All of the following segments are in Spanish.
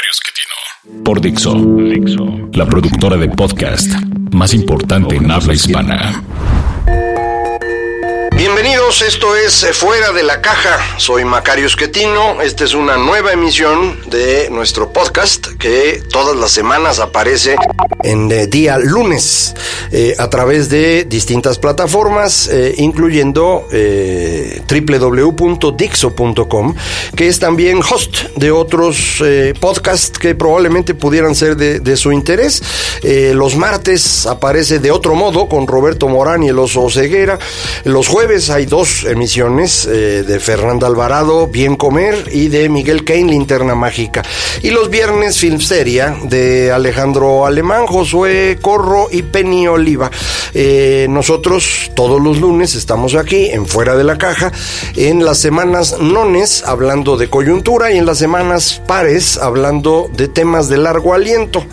Esquetino por Dixo, la productora de podcast más importante en habla hispana. Bienvenidos, esto es eh, Fuera de la Caja. Soy Macario Esquetino. Esta es una nueva emisión de nuestro podcast que todas las semanas aparece en eh, día lunes eh, a través de distintas plataformas, incluyendo www.dixo.com, que es también host de otros podcasts que probablemente pudieran ser de, de su interés. los martes aparece de otro modo con Roberto Morán y el oso Ceguera. Los jueves hay dos emisiones eh, de Fernanda Alvarado, Bien Comer, y de Miguel Cain, Linterna Mágica. Y los viernes, Filmsteria, de Alejandro Alemán, Josué Corro y Penny Oliva. Eh, nosotros todos los lunes estamos aquí en Fuera de la Caja, en las semanas nones hablando de coyuntura y en las semanas pares hablando de temas de largo aliento.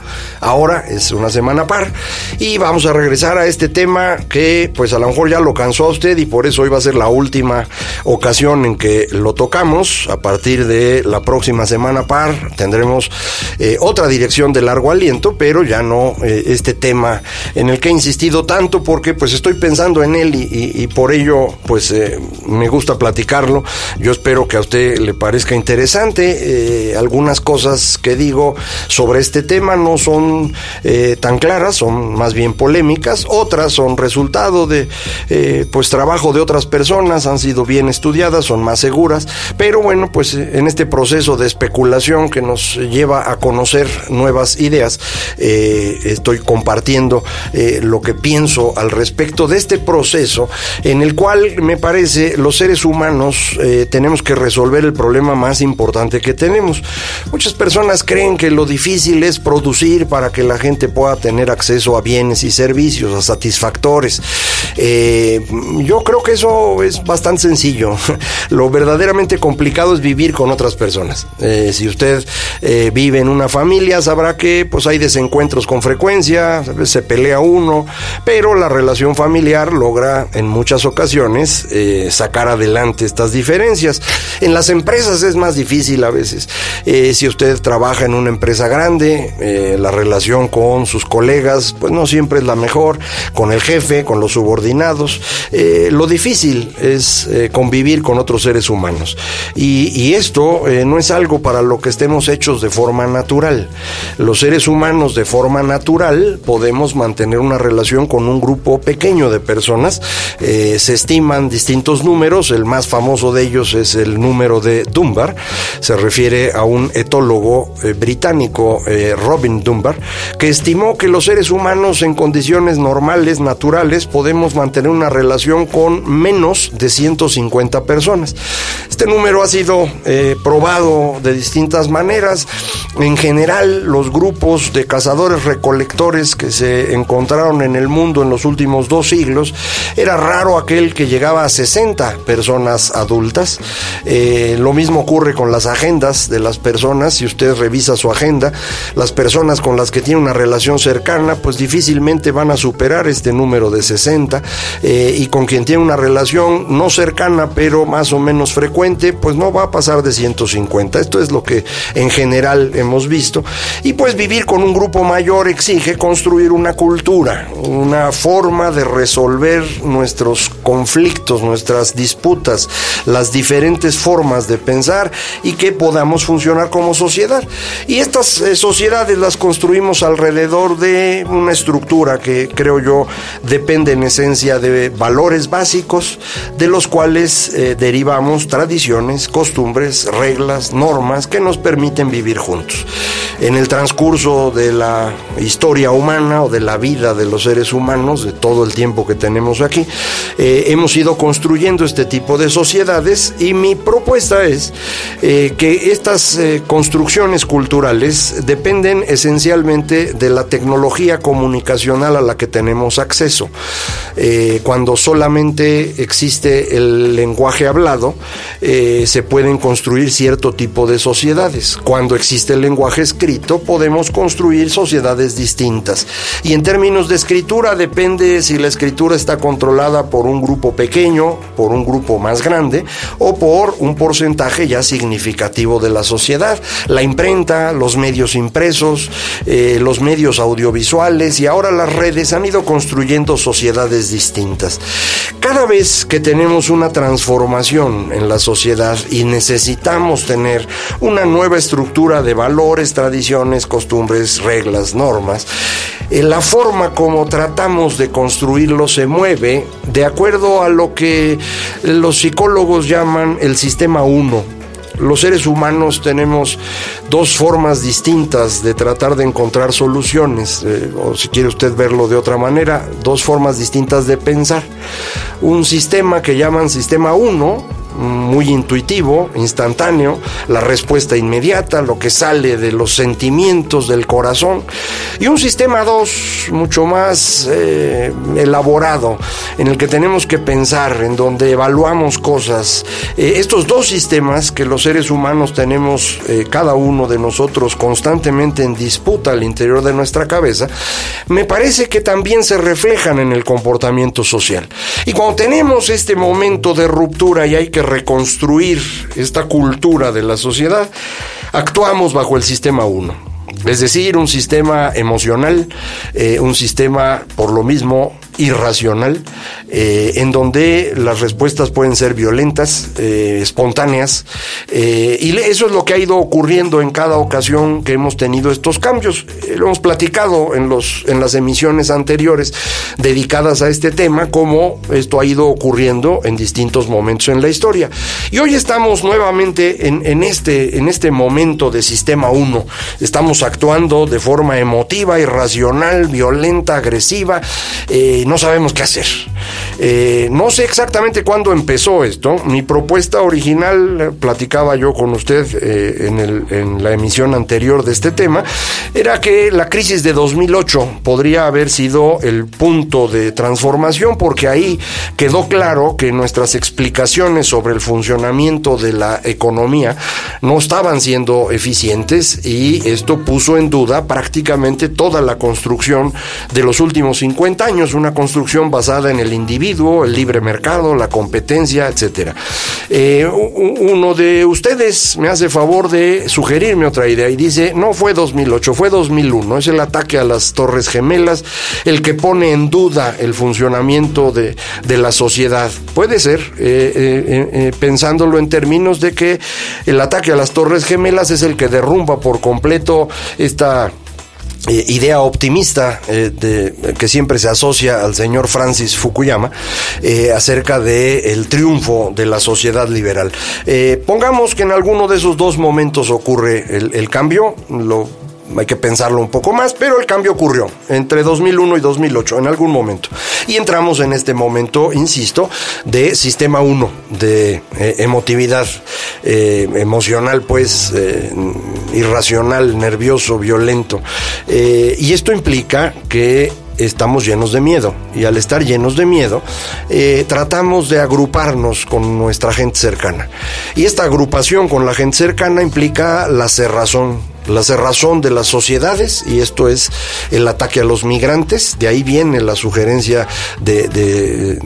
Ahora es una semana par y vamos a regresar a este tema que pues a lo mejor ya lo cansó a usted y por eso hoy va a ser la última ocasión en que lo tocamos. A partir de la próxima semana par tendremos eh, otra dirección de largo aliento, pero ya no eh, este tema en el que he insistido tanto porque pues estoy pensando en él y, por ello pues eh, me gusta platicarlo. Yo espero que a usted le parezca interesante. algunas cosas que digo sobre este tema no son tan claras, son más bien polémicas. Otras son resultado de pues trabajo de otras personas, han sido bien estudiadas, son más seguras, pero bueno, pues en este proceso de especulación que nos lleva a conocer nuevas ideas, eh, estoy compartiendo eh, lo que pienso al respecto de este proceso en el cual me parece los seres humanos eh, tenemos que resolver el problema más importante que tenemos. Muchas personas creen que lo difícil es producir para que la gente pueda tener acceso a bienes y servicios, a satisfactores. yo creo que eso es bastante sencillo. Lo verdaderamente complicado es vivir con otras personas. Eh, si usted eh, vive en una familia, sabrá que pues hay desencuentros con frecuencia, se pelea uno, pero la relación familiar logra en muchas ocasiones eh, sacar adelante estas diferencias. En las empresas es más difícil a veces. si usted trabaja en una empresa grande, la relación con sus colegas pues no siempre es la mejor, con el jefe, con los subordinados. lo difícil es eh, convivir con otros seres humanos. Y, esto eh, no es algo para lo que estemos hechos de forma natural. Los seres humanos de forma natural podemos mantener una relación con un grupo pequeño de personas. Eh, se estiman distintos números, el más famoso de ellos es el número de Dunbar, se refiere a un etólogo británico, Robin Dunbar, que estimó que los seres humanos en condiciones normales, naturales, podemos mantener una relación con menos de 150 personas. Este número ha sido eh, probado de distintas maneras. En general, los grupos de cazadores recolectores que se encontraron en el mundo en los últimos dos siglos, era raro aquel que llegaba a 60 personas adultas. Eh, lo mismo ocurre con las agendas de las personas. Si usted revisa su agenda, las personas con las que tiene una relación cercana, pues difícilmente van a superar este número de 60 eh, y con quien tiene una relación no cercana, pero más o menos frecuente, pues no va a pasar de 150. Esto es lo que en general hemos visto. Y pues vivir con un grupo mayor exige construir una cultura, una forma de resolver nuestros conflictos, nuestras disputas, las diferentes formas de pensar y que podamos funcionar como sociedad. Y estas eh, sociedades las construimos alrededor de una estructura que creo yo depende en esencia de valores básicos de los cuales eh, derivamos tradiciones, costumbres, reglas, normas que nos permiten vivir juntos. En el transcurso de la historia humana o de la vida de los seres humanos, de todo el tiempo que tenemos aquí, eh, hemos ido construyendo este tipo de sociedades y mi propuesta es eh, que estas construcciones culturales dependen esencialmente de la tecnología comunicacional a la que tenemos acceso. cuando solamente existe el lenguaje hablado, eh, se pueden construir cierto tipo de sociedades. Cuando existe el lenguaje escrito, podemos construir sociedades distintas. Y en términos de escritura, depende si la escritura está controlada por un grupo pequeño, por un grupo más grande o por un porcentaje ya significativo de la sociedad. La imprenta, los medios impresos, eh, los medios audiovisuales y ahora las redes han ido construyendo sociedades distintas. Cada vez que tenemos una transformación en la sociedad y necesitamos tener una nueva estructura de valores, tradiciones, costumbres, reglas, normas, la forma como tratamos de construirlo se mueve de acuerdo a lo que los psicólogos llaman el sistema 1 los seres humanos tenemos dos formas distintas de tratar de encontrar soluciones, eh, o si quiere usted verlo de otra manera, dos formas distintas de pensar. Un sistema que llaman sistema 1, muy intuitivo, instantáneo, la respuesta inmediata, lo que sale de los sentimientos del corazón, y un sistema 2 mucho más eh, elaborado, en el que tenemos que pensar, en donde evaluamos cosas. Eh, estos dos sistemas que los seres humanos tenemos, eh, cada uno de nosotros, constantemente en disputa al interior de nuestra cabeza, me parece que también se reflejan en el comportamiento social. Y cuando tenemos este momento de ruptura y hay que reconstruir esta cultura de la sociedad, actuamos bajo el sistema 1. Es decir, un sistema emocional, eh, un sistema por lo mismo irracional, eh, en donde las respuestas pueden ser violentas, eh, espontáneas, eh, y eso es lo que ha ido ocurriendo en cada ocasión que hemos tenido estos cambios. lo hemos platicado en, los, en las emisiones anteriores dedicadas a este tema, cómo esto ha ido ocurriendo en distintos momentos en la historia. Y hoy estamos nuevamente en, en este, en este momento de sistema 1. Estamos actuando de forma emotiva, irracional, violenta, agresiva no sabemos qué hacer. Eh, no sé exactamente cuándo empezó esto. Mi propuesta original, eh, platicaba yo con usted eh, en, en, la emisión anterior de este tema, era que la crisis de 2008 podría haber sido el punto de transformación porque ahí quedó claro que nuestras explicaciones sobre el funcionamiento de la economía no estaban siendo eficientes y esto puso en duda prácticamente toda la construcción de los últimos 50 años, una construcción basada en el individuo, el libre mercado, la competencia, etcétera. Eh, uno de ustedes me hace favor de sugerirme otra idea y dice, no fue 2008, fue 2001, es el ataque a las Torres Gemelas el que pone en duda el funcionamiento de, la sociedad. Puede ser, eh, eh, pensándolo en términos de que el ataque a las Torres Gemelas es el que derrumba por completo esta eh, idea optimista eh, de, que siempre se asocia al señor Francis Fukuyama eh, acerca de el triunfo de la sociedad liberal. pongamos que en alguno de esos dos momentos ocurre el, el cambio, lo hay que pensarlo un poco más, pero el cambio ocurrió entre 2001 y 2008 en algún momento. Y entramos en este momento, insisto, de sistema 1, de eh, emotividad eh, emocional, pues eh, irracional, nervioso, violento. y esto implica que estamos llenos de miedo. Y al estar llenos de miedo, tratamos de agruparnos con nuestra gente cercana. Y esta agrupación con la gente cercana implica la cerrazón la cerrazón de las sociedades y esto es el ataque a los migrantes. De ahí viene la sugerencia de,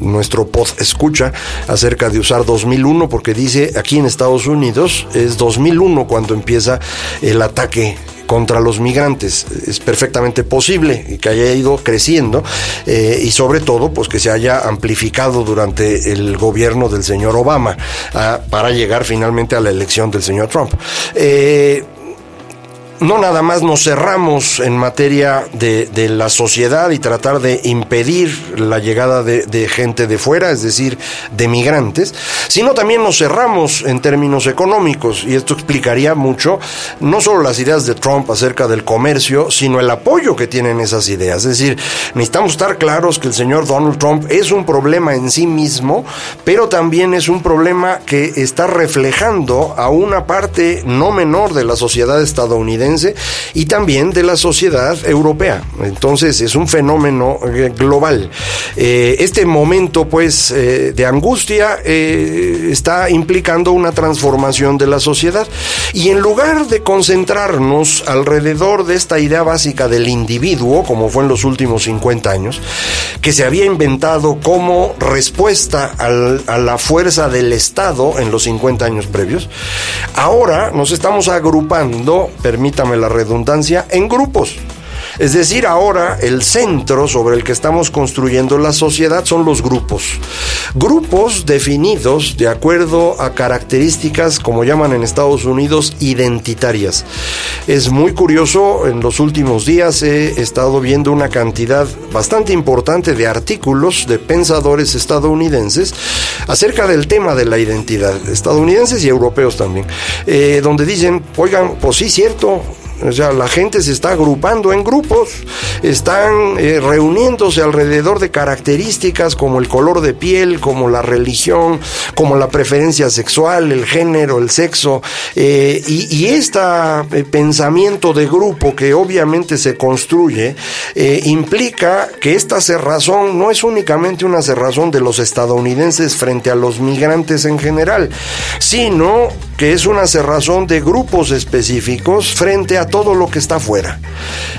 nuestro pod escucha acerca de usar 2001 porque dice aquí en Estados Unidos es 2001 cuando empieza el ataque contra los migrantes. Es perfectamente posible que haya ido creciendo eh, y sobre todo pues que se haya amplificado durante el gobierno del señor Obama ah, para llegar finalmente a la elección del señor Trump. Eh, no nada más nos cerramos en materia de, la sociedad y tratar de impedir la llegada de, de, gente de fuera, es decir, de migrantes, sino también nos cerramos en términos económicos. Y esto explicaría mucho no solo las ideas de Trump acerca del comercio, sino el apoyo que tienen esas ideas. Es decir, necesitamos estar claros que el señor Donald Trump es un problema en sí mismo, pero también es un problema que está reflejando a una parte no menor de la sociedad estadounidense y también de la sociedad europea. Entonces es un fenómeno eh, global. Eh, este momento pues eh, de angustia está implicando una transformación de la sociedad y en lugar de concentrarnos alrededor de esta idea básica del individuo, como fue en los últimos 50 años, que se había inventado como respuesta a la fuerza del Estado en los 50 años previos, ahora nos estamos agrupando, permítame la redundancia, en grupos. Es decir, ahora el centro sobre el que estamos construyendo la sociedad son los grupos. Grupos definidos de acuerdo a características, como llaman en Estados Unidos, identitarias. Es muy curioso, en los últimos días he estado viendo una cantidad bastante importante de artículos de pensadores estadounidenses acerca del tema de la identidad, estadounidenses y europeos también, eh, donde dicen, oigan, pues sí, cierto, o sea, la gente se está agrupando en grupos, están eh, reuniéndose alrededor de características como el color de piel, como la religión, como la preferencia sexual, el género, el sexo. Eh, y, este pensamiento de grupo que obviamente se construye implica que esta cerrazón no es únicamente una cerrazón de los estadounidenses frente a los migrantes en general, sino que es una cerrazón de grupos específicos frente a todo lo que está afuera.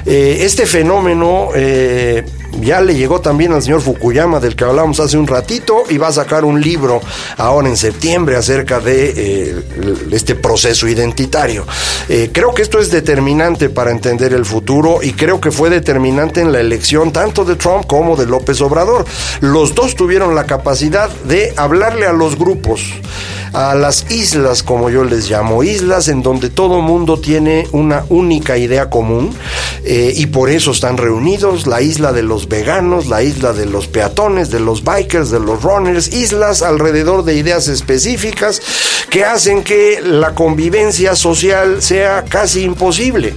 Eh, este fenómeno eh, ya le llegó también al señor Fukuyama, del que hablamos hace un ratito, y va a sacar un libro ahora en septiembre acerca de eh, este proceso identitario. creo que esto es determinante para entender el futuro y creo que fue determinante en la elección tanto de Trump como de López Obrador. Los dos tuvieron la capacidad de hablarle a los grupos a las islas, como yo les llamo, islas en donde todo mundo tiene una única idea común eh, y por eso están reunidos, la isla de los veganos, la isla de los peatones, de los bikers, de los runners, islas alrededor de ideas específicas que hacen que la convivencia social sea casi imposible.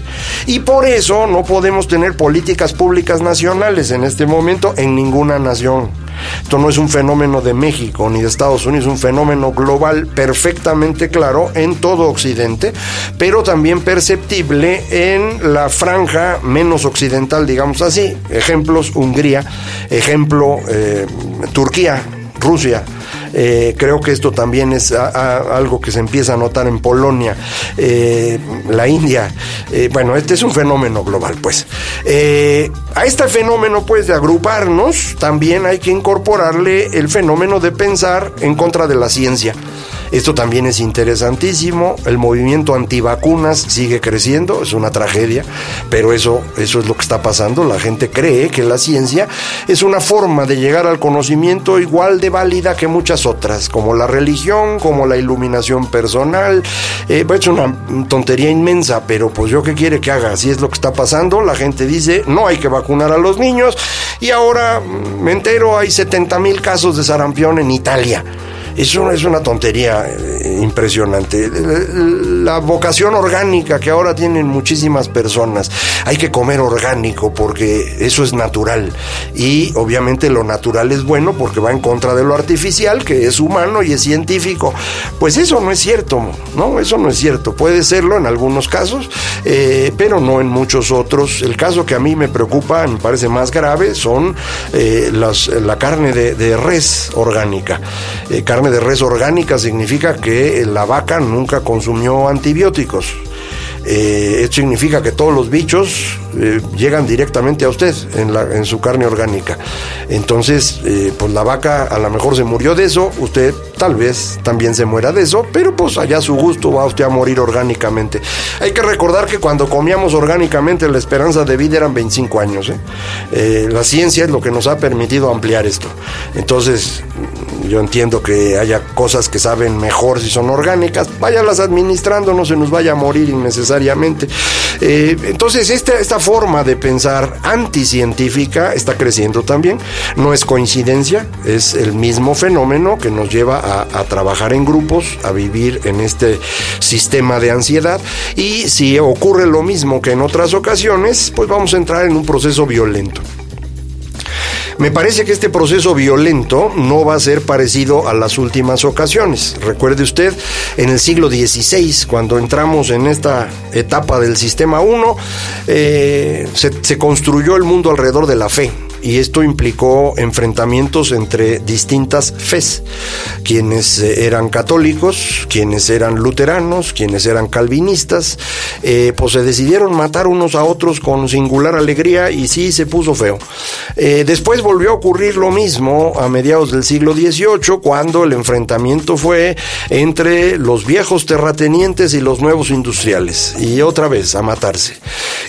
Y por eso no podemos tener políticas públicas nacionales en este momento en ninguna nación. Esto no es un fenómeno de México ni de Estados Unidos, es un fenómeno global perfectamente claro en todo Occidente, pero también perceptible en la franja menos occidental, digamos así. Ejemplos, Hungría, ejemplo, eh, Turquía, Rusia. Eh, creo que esto también es algo que se empieza a notar en Polonia, eh, la India. Eh, bueno, este es un fenómeno global, pues. a este fenómeno, pues, de agruparnos, también hay que incorporarle el fenómeno de pensar en contra de la ciencia. Esto también es interesantísimo. El movimiento antivacunas sigue creciendo, es una tragedia, pero eso, eso es lo que está pasando. La gente cree que la ciencia es una forma de llegar al conocimiento igual de válida que muchas otras, como la religión, como la iluminación personal. Eh, es una tontería inmensa, pero pues yo qué quiere que haga, así es lo que está pasando. La gente dice, no hay que vacunar a los niños y ahora me entero, hay 70 mil casos de sarampión en Italia. Eso es una tontería eh, impresionante. La vocación orgánica que ahora tienen muchísimas personas. Hay que comer orgánico porque eso es natural. Y obviamente lo natural es bueno porque va en contra de lo artificial, que es humano y es científico. Pues eso no es cierto, ¿no? Eso no es cierto. Puede serlo en algunos casos, eh, pero no en muchos otros. El caso que a mí me preocupa, me parece más grave, son eh, la carne de, res orgánica. carne de res orgánica significa que la vaca nunca consumió antibióticos. Eh, esto significa que todos los bichos eh, llegan directamente a usted en, su carne orgánica. Entonces, eh, pues la vaca a lo mejor se murió de eso, usted tal vez también se muera de eso, pero pues allá a su gusto va usted a morir orgánicamente. Hay que recordar que cuando comíamos orgánicamente la esperanza de vida eran 25 años. la ciencia es lo que nos ha permitido ampliar esto. Entonces, yo entiendo que haya cosas que saben mejor si son orgánicas, váyalas administrando, no se nos vaya a morir innecesariamente. Eh, entonces, esta, esta forma de pensar anticientífica está creciendo también. No es coincidencia, es el mismo fenómeno que nos lleva a, a trabajar en grupos, a vivir en este sistema de ansiedad. Y si ocurre lo mismo que en otras ocasiones, pues vamos a entrar en un proceso violento. Me parece que este proceso violento no va a ser parecido a las últimas ocasiones. Recuerde usted, en el siglo XVI, cuando entramos en esta etapa del sistema 1, eh, se, se construyó el mundo alrededor de la fe y esto implicó enfrentamientos entre distintas fes, quienes eh, eran católicos, quienes eran luteranos, quienes eran calvinistas, eh, pues se decidieron matar unos a otros con singular alegría y sí se puso feo. Eh, después volvió a ocurrir lo mismo a mediados del siglo XVIII, cuando el enfrentamiento fue entre los viejos terratenientes y los nuevos industriales, y otra vez a matarse.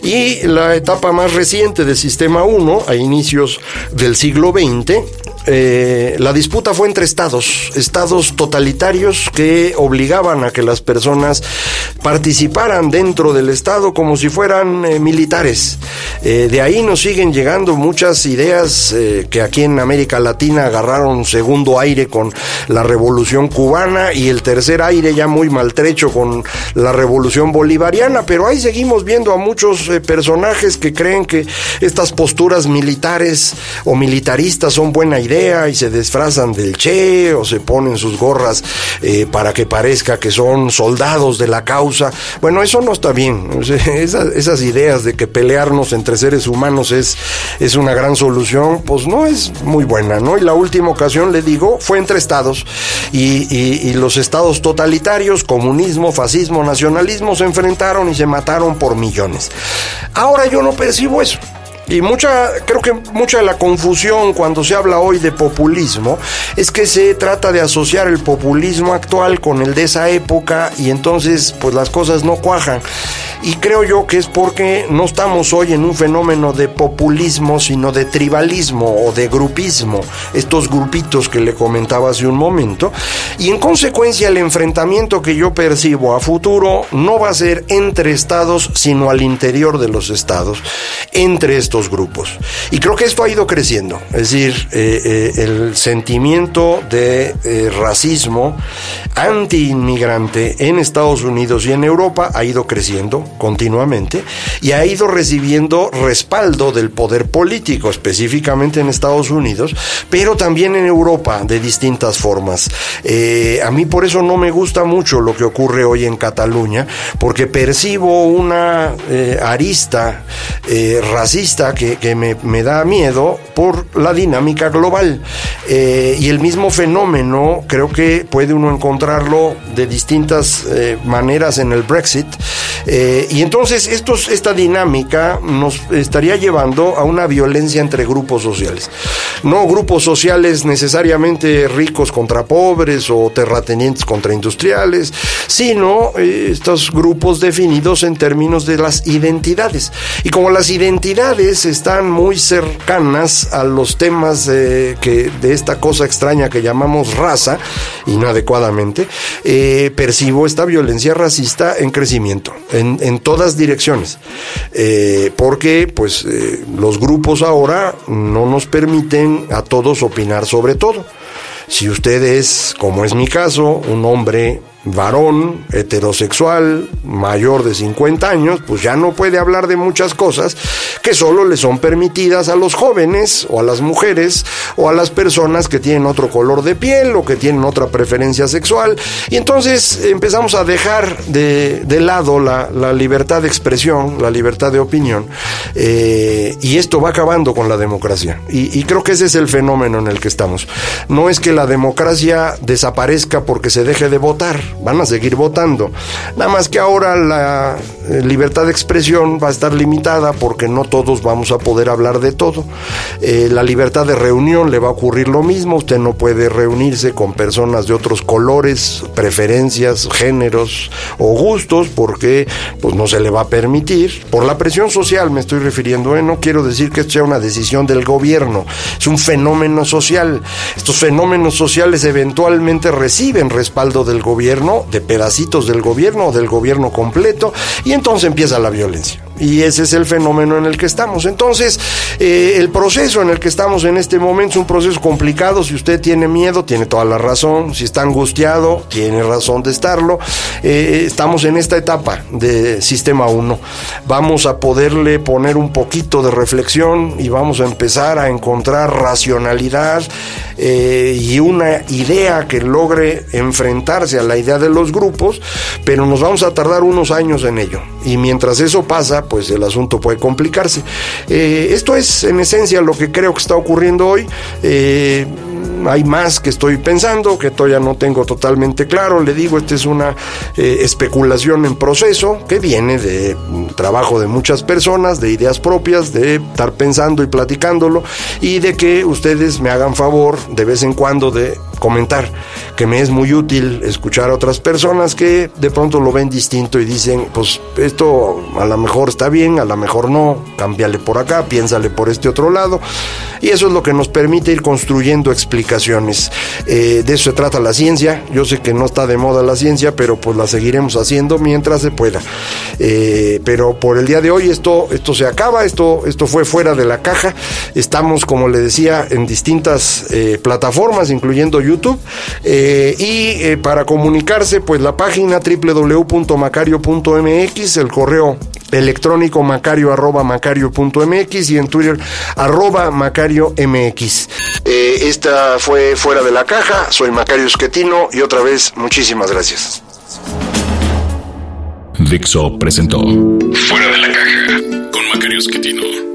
Y la etapa más reciente del Sistema 1, a del siglo XX, eh, la disputa fue entre estados, estados totalitarios que obligaban a que las personas participaran dentro del estado como si fueran eh, militares. Eh, de ahí nos siguen llegando muchas ideas que aquí en América Latina agarraron segundo aire con la revolución cubana y el tercer aire ya muy maltrecho con la revolución bolivariana, pero ahí seguimos viendo a muchos personajes que creen que estas posturas militares o militaristas son buena idea y se disfrazan del Che o se ponen sus gorras eh, para que parezca que son soldados de la causa. Bueno, eso no está bien. esas, ideas de que pelearnos entre seres humanos es, es una gran solución, pues no es muy buena, ¿no? Y la última ocasión, le digo, fue entre estados y, y los estados totalitarios, comunismo, fascismo, nacionalismo, se enfrentaron y se mataron por millones. Ahora yo no percibo eso. Y mucha, creo que mucha de la confusión cuando se habla hoy de populismo es que se trata de asociar el populismo actual con el de esa época y entonces pues las cosas no cuajan. Y creo yo que es porque no estamos hoy en un fenómeno de populismo, sino de tribalismo o de grupismo, estos grupitos que le comentaba hace un momento. Y en consecuencia el enfrentamiento que yo percibo a futuro no va a ser entre estados, sino al interior de los estados, entre grupos. Y creo que esto ha ido creciendo, es decir, eh, eh, el sentimiento de eh, racismo anti-inmigrante en Estados Unidos y en Europa ha ido creciendo continuamente y ha ido recibiendo respaldo del poder político, específicamente en Estados Unidos, pero también en Europa de distintas formas. a mí por eso no me gusta mucho lo que ocurre hoy en Cataluña, porque percibo una arista racista que, me, da miedo por la dinámica global. Eh, y el mismo fenómeno creo que puede uno encontrarlo de distintas eh, maneras en el Brexit. Eh, y entonces estos, esta dinámica nos estaría llevando a una violencia entre grupos sociales. No grupos sociales necesariamente ricos contra pobres o terratenientes contra industriales, sino estos grupos definidos en términos de las identidades. Y como las identidades están muy cercanas a los temas que, de esta cosa extraña que llamamos raza, inadecuadamente, eh, percibo esta violencia racista en crecimiento, en, todas direcciones, eh, porque pues eh, los grupos ahora no nos permiten a todos opinar sobre todo. Si usted es, como es mi caso, un hombre varón, heterosexual, mayor de 50 años, pues ya no puede hablar de muchas cosas que solo le son permitidas a los jóvenes o a las mujeres o a las personas que tienen otro color de piel o que tienen otra preferencia sexual. Y entonces empezamos a dejar de, lado la, libertad de expresión, la libertad de opinión, eh, y esto va acabando con la democracia. Y, creo que ese es el fenómeno en el que estamos. No es que la democracia desaparezca porque se deje de votar, van a seguir votando. Nada más que ahora la eh, libertad de expresión va a estar limitada porque no todos vamos a poder hablar de todo. Eh, la libertad de reunión le va a ocurrir lo mismo, usted no puede reunirse con personas de otros colores, preferencias, géneros o gustos porque pues no se le va a permitir. Por la presión social me estoy refiriendo, ¿eh? no quiero decir que esto sea una decisión del gobierno, es un fenómeno social. Estos fenómenos sociales eventualmente reciben respaldo del gobierno, de pedacitos del gobierno o del gobierno completo, y entonces empieza la violencia. Y ese es el fenómeno en el que estamos. Entonces, eh, el proceso en el que estamos en este momento es un proceso complicado. Si usted tiene miedo, tiene toda la razón. Si está angustiado, tiene razón de estarlo. Eh, estamos en esta etapa de Sistema 1. Vamos a poderle poner un poquito de reflexión y vamos a empezar a encontrar racionalidad eh, y una idea que logre enfrentarse a la idea de los grupos, pero nos vamos a tardar unos años en ello. Y mientras eso pasa, pues el asunto puede complicarse. Eh, esto es en esencia lo que creo que está ocurriendo hoy. Eh, hay más que estoy pensando, que todavía no tengo totalmente claro. Le digo, esta es una eh, especulación en proceso que viene de trabajo de muchas personas, de ideas propias, de estar pensando y platicándolo y de que ustedes me hagan favor de vez en cuando de comentar, que me es muy útil escuchar a otras personas que de pronto lo ven distinto y dicen, pues esto a lo mejor está bien, a lo mejor no, cámbiale por acá, piénsale por este otro lado. Y eso es lo que nos permite ir construyendo explicaciones. Eh, de eso se trata la ciencia. Yo sé que no está de moda la ciencia, pero pues la seguiremos haciendo mientras se pueda. Eh, pero por el día de hoy esto, esto se acaba, esto, esto fue fuera de la caja. Estamos, como le decía, en distintas eh, plataformas, incluyendo YouTube. y para comunicarse, pues la página www.macario.mx, el correo electrónico macario arroba macario.mx y en Twitter arroba macario mx. Eh, esta fue Fuera de la Caja, soy Macario Esquetino y otra vez muchísimas gracias. Dixo presentó Fuera de la Caja con Macario Esquetino.